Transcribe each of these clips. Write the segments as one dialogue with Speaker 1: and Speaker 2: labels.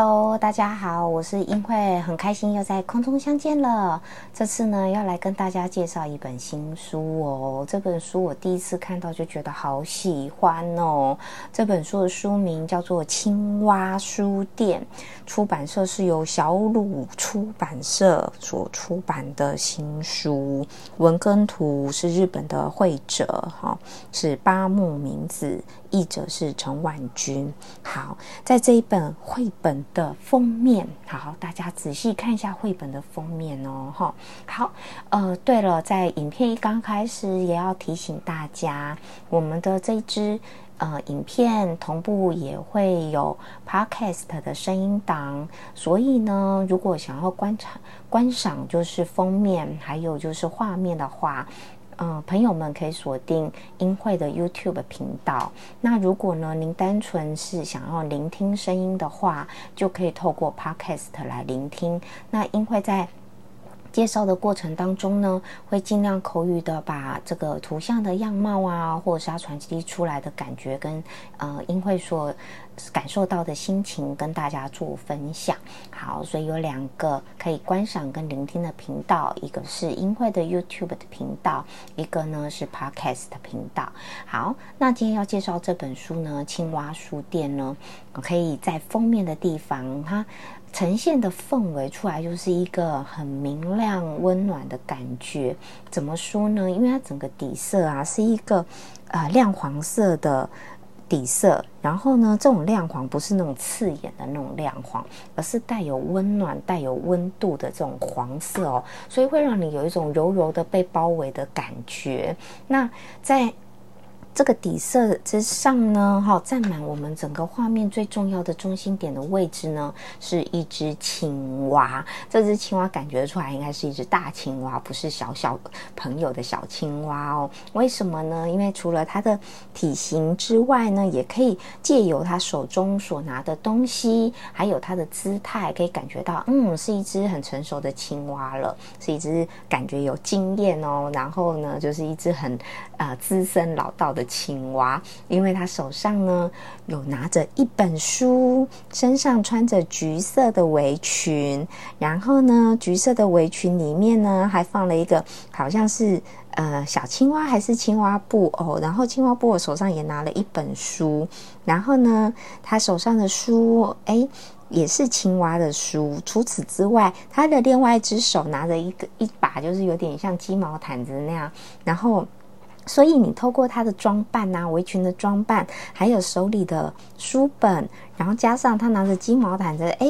Speaker 1: Hello，大家好，我是英慧，很开心又在空中相见了。这次呢，要来跟大家介绍一本新书哦。这本书我第一次看到就觉得好喜欢哦。这本书的书名叫做《青蛙书店》，出版社是由小鲁出版社所出版的新书，文根图是日本的绘者哈，是八木明子。译者是陈婉君。好，在这一本绘本的封面，好，大家仔细看一下绘本的封面哦。哈，好，呃，对了，在影片一刚开始，也要提醒大家，我们的这支呃影片同步也会有 podcast 的声音档，所以呢，如果想要观察观赏就是封面，还有就是画面的话。嗯，朋友们可以锁定英会的 YouTube 频道。那如果呢，您单纯是想要聆听声音的话，就可以透过 Podcast 来聆听。那英会在介绍的过程当中呢，会尽量口语的把这个图像的样貌啊，或者是它传递出来的感觉，跟呃音会所感受到的心情跟大家做分享。好，所以有两个可以观赏跟聆听的频道，一个是音会的 YouTube 的频道，一个呢是 Podcast 的频道。好，那今天要介绍这本书呢，《青蛙书店》呢，可以在封面的地方它。呈现的氛围出来就是一个很明亮、温暖的感觉。怎么说呢？因为它整个底色啊是一个呃亮黄色的底色，然后呢，这种亮黄不是那种刺眼的那种亮黄，而是带有温暖、带有温度的这种黄色哦，所以会让你有一种柔柔的被包围的感觉。那在这个底色之上呢，哈，占满我们整个画面最重要的中心点的位置呢，是一只青蛙。这只青蛙感觉出来应该是一只大青蛙，不是小小朋友的小青蛙哦。为什么呢？因为除了它的体型之外呢，也可以借由它手中所拿的东西，还有它的姿态，可以感觉到，嗯，是一只很成熟的青蛙了，是一只感觉有经验哦。然后呢，就是一只很呃资深老道的。青蛙，因为他手上呢有拿着一本书，身上穿着橘色的围裙，然后呢，橘色的围裙里面呢还放了一个好像是呃小青蛙还是青蛙布偶，然后青蛙布偶手上也拿了一本书，然后呢，他手上的书哎也是青蛙的书，除此之外，他的另外一只手拿着一个一把就是有点像鸡毛毯子那样，然后。所以你透过他的装扮呐，围裙的装扮，还有手里的书本，然后加上他拿着金毛毯子，哎，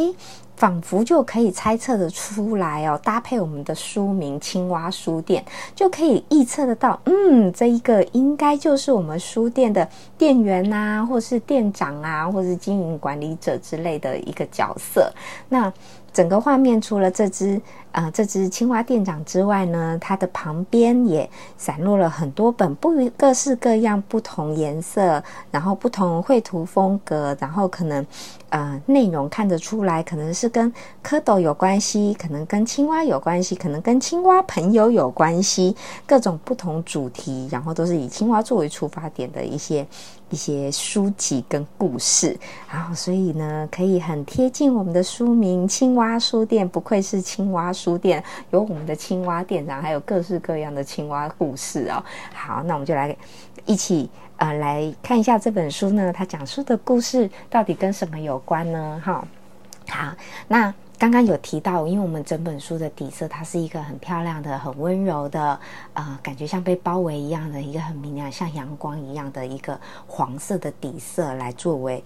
Speaker 1: 仿佛就可以猜测的出来哦。搭配我们的书名《青蛙书店》，就可以预测得到，嗯，这一个应该就是我们书店的店员呐，或是店长啊，或是经营管理者之类的一个角色。那整个画面除了这只。啊，这只青蛙店长之外呢，它的旁边也散落了很多本不各式各样、不同颜色，然后不同绘图风格，然后可能呃内容看得出来，可能是跟蝌蚪有关系，可能跟青蛙有关系，可能跟青蛙朋友有关系，各种不同主题，然后都是以青蛙作为出发点的一些一些书籍跟故事，然后所以呢，可以很贴近我们的书名《青蛙书店》，不愧是青蛙书。店有我们的青蛙店长，还有各式各样的青蛙故事哦。好，那我们就来一起呃来看一下这本书呢，它讲述的故事到底跟什么有关呢？哈，好，那刚刚有提到，因为我们整本书的底色，它是一个很漂亮的、很温柔的，呃，感觉像被包围一样的一个很明亮、像阳光一样的一个黄色的底色来作为。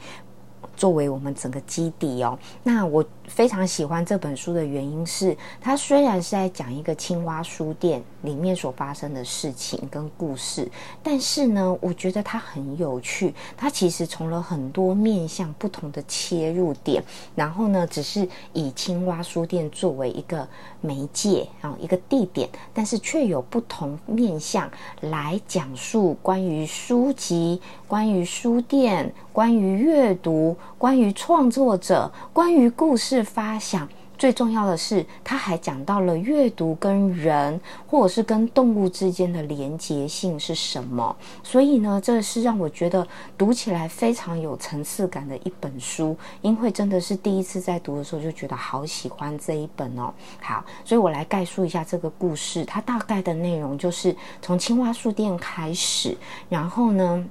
Speaker 1: 作为我们整个基底哦。那我非常喜欢这本书的原因是，它虽然是在讲一个青蛙书店里面所发生的事情跟故事，但是呢，我觉得它很有趣。它其实从了很多面向不同的切入点，然后呢，只是以青蛙书店作为一个媒介啊，一个地点，但是却有不同面向来讲述关于书籍、关于书店、关于阅读。关于创作者，关于故事发想，最重要的是，他还讲到了阅读跟人或者是跟动物之间的连结性是什么。所以呢，这是让我觉得读起来非常有层次感的一本书。因为真的是第一次在读的时候就觉得好喜欢这一本哦。好，所以我来概述一下这个故事。它大概的内容就是从青蛙书店开始，然后呢。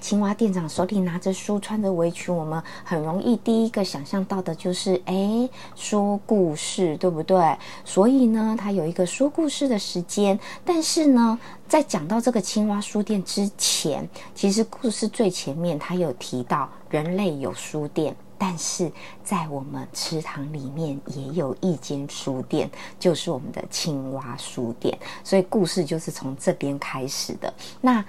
Speaker 1: 青蛙店长手里拿着书，穿着围裙，我们很容易第一个想象到的就是，哎，说故事，对不对？所以呢，他有一个说故事的时间。但是呢，在讲到这个青蛙书店之前，其实故事最前面他有提到，人类有书店，但是在我们池塘里面也有一间书店，就是我们的青蛙书店。所以故事就是从这边开始的。那。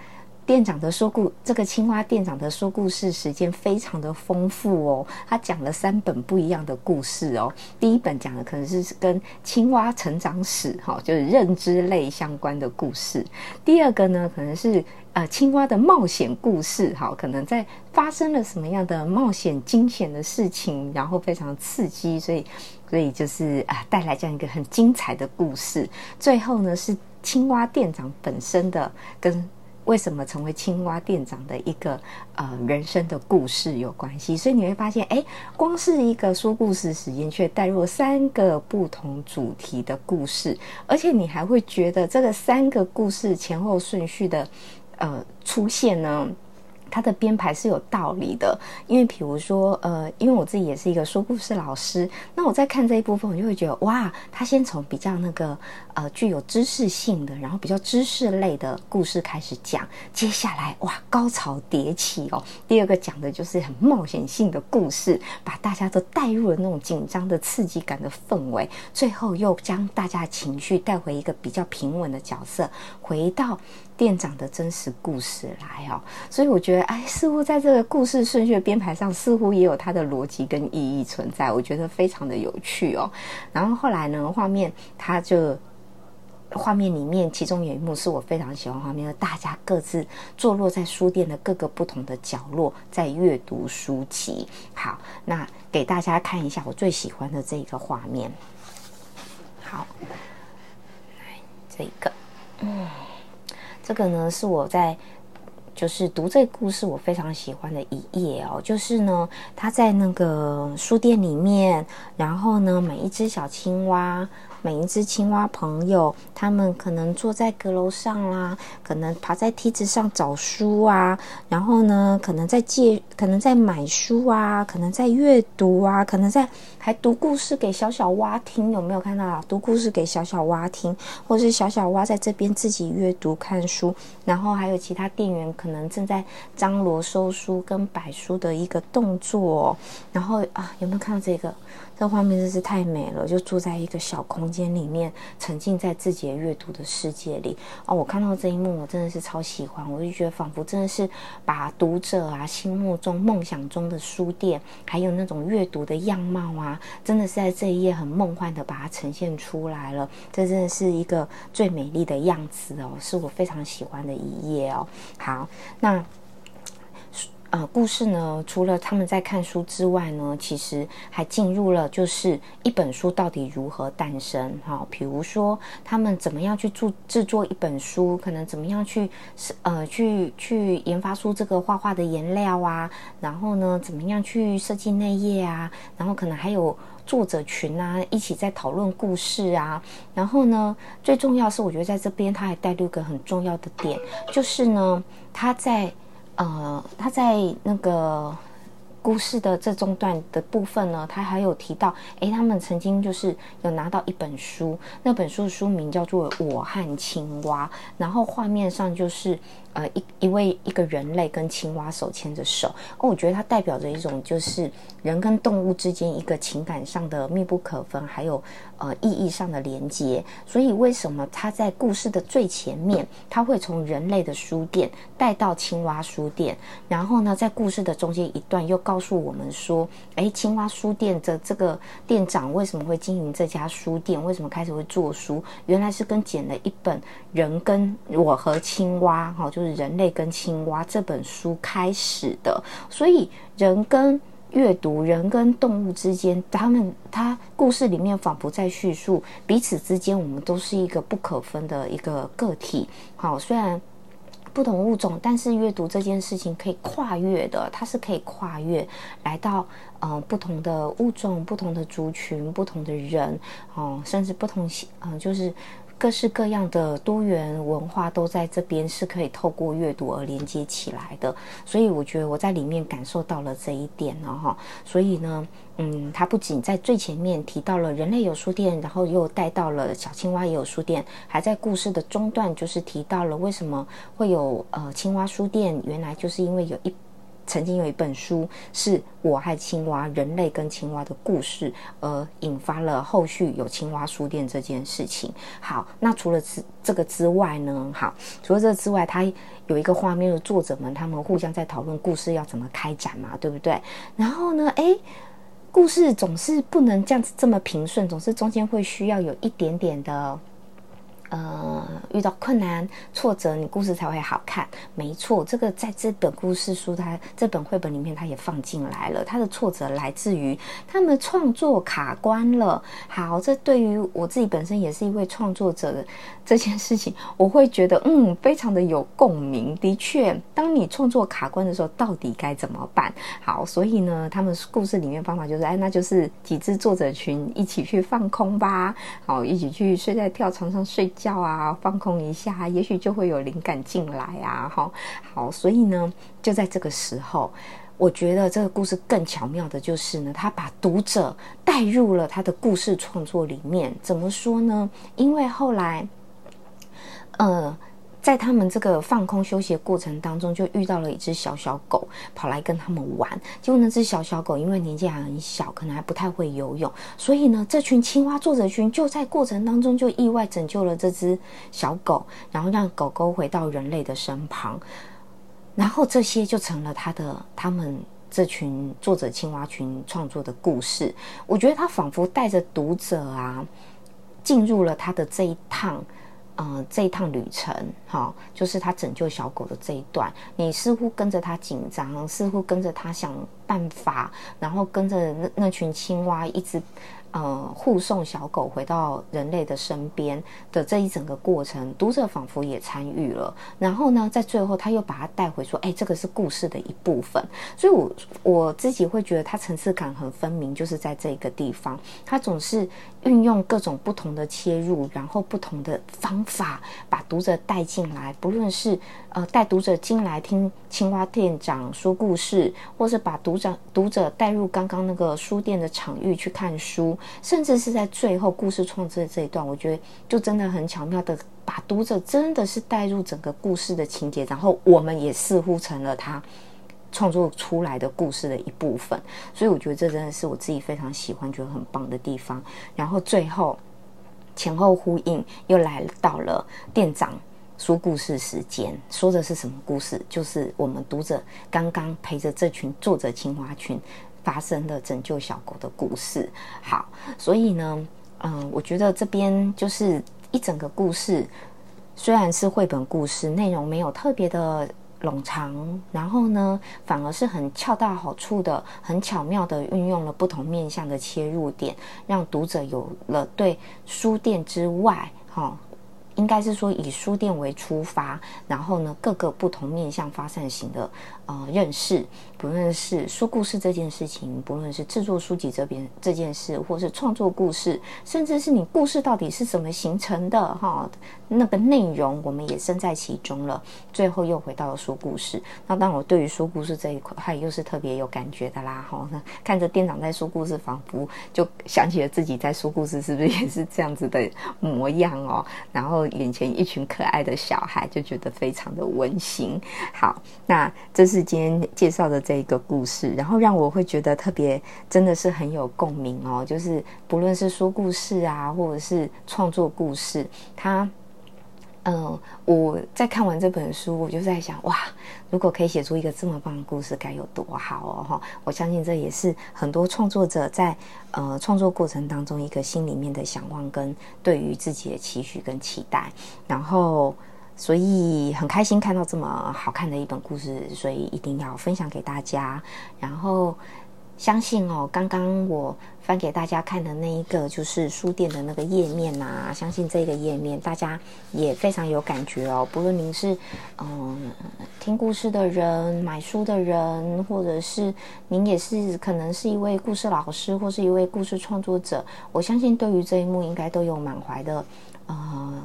Speaker 1: 店长的说故，这个青蛙店长的说故事时间非常的丰富哦。他讲了三本不一样的故事哦。第一本讲的可能是跟青蛙成长史，哈，就是认知类相关的故事。第二个呢，可能是呃青蛙的冒险故事，哈，可能在发生了什么样的冒险惊险的事情，然后非常刺激，所以所以就是啊带来这样一个很精彩的故事。最后呢，是青蛙店长本身的跟。为什么成为青蛙店长的一个呃人生的故事有关系？所以你会发现，哎，光是一个说故事时间，却带入三个不同主题的故事，而且你还会觉得这个三个故事前后顺序的呃出现呢？它的编排是有道理的，因为比如说，呃，因为我自己也是一个说故事老师，那我在看这一部分，我就会觉得，哇，他先从比较那个呃具有知识性的，然后比较知识类的故事开始讲，接下来哇，高潮迭起哦。第二个讲的就是很冒险性的故事，把大家都带入了那种紧张的刺激感的氛围，最后又将大家情绪带回一个比较平稳的角色，回到。店长的真实故事来哦，所以我觉得，哎，似乎在这个故事顺序编排上，似乎也有它的逻辑跟意义存在，我觉得非常的有趣哦。然后后来呢，画面它就画面里面，其中有一幕是我非常喜欢画面，大家各自坐落在书店的各个不同的角落，在阅读书籍。好，那给大家看一下我最喜欢的这一个画面。好，来这个，嗯。这个呢是我在就是读这个故事我非常喜欢的一页哦，就是呢他在那个书店里面，然后呢每一只小青蛙。每一只青蛙朋友，他们可能坐在阁楼上啦，可能爬在梯子上找书啊，然后呢，可能在借，可能在买书啊，可能在阅读啊，可能在还读故事给小小蛙听，有没有看到啊？读故事给小小蛙听，或是小小蛙在这边自己阅读看书，然后还有其他店员可能正在张罗收书跟摆书的一个动作，然后啊，有没有看到这个？这画面真是太美了，就住在一个小空间里面，沉浸在自己的阅读的世界里。哦，我看到这一幕，我真的是超喜欢，我就觉得仿佛真的是把读者啊心目中梦想中的书店，还有那种阅读的样貌啊，真的是在这一页很梦幻的把它呈现出来了。这真的是一个最美丽的样子哦，是我非常喜欢的一页哦。好，那。呃，故事呢，除了他们在看书之外呢，其实还进入了就是一本书到底如何诞生哈。比如说，他们怎么样去做制作一本书，可能怎么样去呃去去研发出这个画画的颜料啊，然后呢，怎么样去设计内页啊，然后可能还有作者群啊，一起在讨论故事啊。然后呢，最重要是我觉得在这边他还带入一个很重要的点，就是呢，他在。呃，他在那个故事的这中段的部分呢，他还有提到，诶，他们曾经就是有拿到一本书，那本书的书名叫做《我和青蛙》，然后画面上就是呃一一位一个人类跟青蛙手牵着手，哦，我觉得它代表着一种就是人跟动物之间一个情感上的密不可分，还有呃意义上的连接。所以为什么他在故事的最前面，他会从人类的书店带到青蛙书店，然后呢，在故事的中间一段又告诉我们说，哎，青蛙书店的这个店长为什么会经营这家书店？为什么开始会做书？原来是跟捡了一本《人跟我和青蛙》哈，就是人类跟青蛙这本书开始的。所以人跟阅读，人跟动物之间，他们他故事里面仿佛在叙述彼此之间，我们都是一个不可分的一个个体。好，虽然。不同物种，但是阅读这件事情可以跨越的，它是可以跨越来到嗯不同的物种、不同的族群、不同的人哦，甚至不同嗯就是各式各样的多元文化都在这边是可以透过阅读而连接起来的。所以我觉得我在里面感受到了这一点呢哈，所以呢。嗯，他不仅在最前面提到了人类有书店，然后又带到了小青蛙也有书店，还在故事的中段就是提到了为什么会有呃青蛙书店，原来就是因为有一曾经有一本书是我和青蛙人类跟青蛙的故事，而引发了后续有青蛙书店这件事情。好，那除了这这个之外呢？好，除了这之外，它有一个画面的作者们他们互相在讨论故事要怎么开展嘛，对不对？然后呢，诶。故事总是不能这样子这么平顺，总是中间会需要有一点点的。呃，遇到困难、挫折，你故事才会好看。没错，这个在这本故事书，它这本绘本里面，它也放进来了。它的挫折来自于他们创作卡关了。好，这对于我自己本身也是一位创作者的这件事情，我会觉得嗯，非常的有共鸣。的确，当你创作卡关的时候，到底该怎么办？好，所以呢，他们故事里面方法就是，哎，那就是几只作者群一起去放空吧。好，一起去睡在跳床上睡。叫啊，放空一下，也许就会有灵感进来啊！哈，好，所以呢，就在这个时候，我觉得这个故事更巧妙的就是呢，他把读者带入了他的故事创作里面。怎么说呢？因为后来，呃。在他们这个放空休息的过程当中，就遇到了一只小小狗，跑来跟他们玩。结果那只小小狗因为年纪还很小，可能还不太会游泳，所以呢，这群青蛙作者群就在过程当中就意外拯救了这只小狗，然后让狗狗回到人类的身旁。然后这些就成了他的他们这群作者青蛙群创作的故事。我觉得他仿佛带着读者啊，进入了他的这一趟。嗯，这一趟旅程，哈，就是他拯救小狗的这一段，你似乎跟着他紧张，似乎跟着他想办法，然后跟着那那群青蛙一直。呃，护送小狗回到人类的身边的这一整个过程，读者仿佛也参与了。然后呢，在最后他又把它带回，说：“哎，这个是故事的一部分。”所以，我我自己会觉得它层次感很分明，就是在这个地方，它总是运用各种不同的切入，然后不同的方法把读者带进来，不论是呃带读者进来听青蛙店长说故事，或是把读者读者带入刚刚那个书店的场域去看书。甚至是在最后故事创作的这一段，我觉得就真的很巧妙的把读者真的是带入整个故事的情节，然后我们也似乎成了他创作出来的故事的一部分。所以我觉得这真的是我自己非常喜欢、觉得很棒的地方。然后最后前后呼应，又来到了店长说故事时间，说的是什么故事？就是我们读者刚刚陪着这群作者青蛙群。发生的拯救小狗的故事，好，所以呢，嗯，我觉得这边就是一整个故事，虽然是绘本故事，内容没有特别的冗长，然后呢，反而是很恰到好处的，很巧妙的运用了不同面向的切入点，让读者有了对书店之外，哈。应该是说以书店为出发，然后呢各个不同面向发散型的呃认识，不论是说故事这件事情，不论是制作书籍这边这件事，或是创作故事，甚至是你故事到底是怎么形成的哈，那个内容我们也身在其中了。最后又回到了说故事，那当我对于说故事这一块又是特别有感觉的啦哈。看着店长在说故事，仿佛就想起了自己在说故事，是不是也是这样子的模样哦？然后眼前一群可爱的小孩，就觉得非常的温馨。好，那这是今天介绍的这一个故事，然后让我会觉得特别真的是很有共鸣哦。就是不论是说故事啊，或者是创作故事，它。嗯，我在看完这本书，我就在想，哇，如果可以写出一个这么棒的故事，该有多好哦！哈，我相信这也是很多创作者在呃创作过程当中一个心里面的想望跟对于自己的期许跟期待。然后，所以很开心看到这么好看的一本故事，所以一定要分享给大家。然后。相信哦，刚刚我翻给大家看的那一个就是书店的那个页面呐，相信这个页面大家也非常有感觉哦。不论您是嗯听故事的人、买书的人，或者是您也是可能是一位故事老师或是一位故事创作者，我相信对于这一幕应该都有满怀的呃。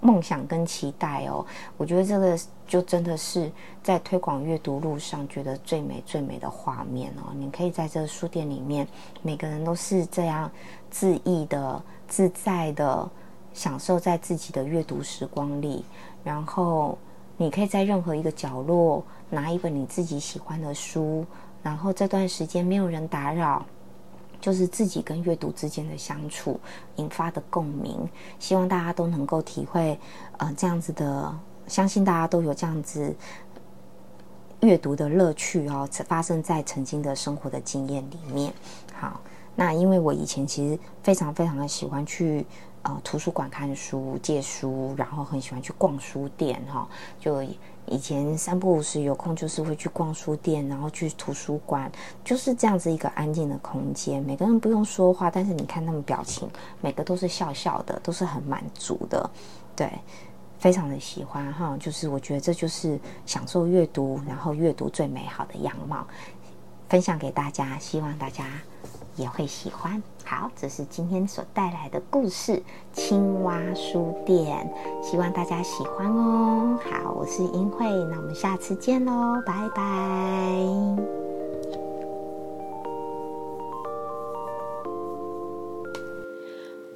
Speaker 1: 梦想跟期待哦，我觉得这个就真的是在推广阅读路上觉得最美最美的画面哦。你可以在这个书店里面，每个人都是这样恣意的、自在的享受在自己的阅读时光里。然后你可以在任何一个角落拿一本你自己喜欢的书，然后这段时间没有人打扰。就是自己跟阅读之间的相处引发的共鸣，希望大家都能够体会，呃，这样子的，相信大家都有这样子阅读的乐趣哦，发生在曾经的生活的经验里面。好，那因为我以前其实非常非常的喜欢去呃图书馆看书、借书，然后很喜欢去逛书店哈，就。以前三不五时有空就是会去逛书店，然后去图书馆，就是这样子一个安静的空间。每个人不用说话，但是你看他们表情，每个都是笑笑的，都是很满足的，对，非常的喜欢哈。就是我觉得这就是享受阅读，然后阅读最美好的样貌，分享给大家，希望大家。也会喜欢。好，这是今天所带来的故事《青蛙书店》，希望大家喜欢哦。好，我是英慧，那我们下次见喽，拜拜。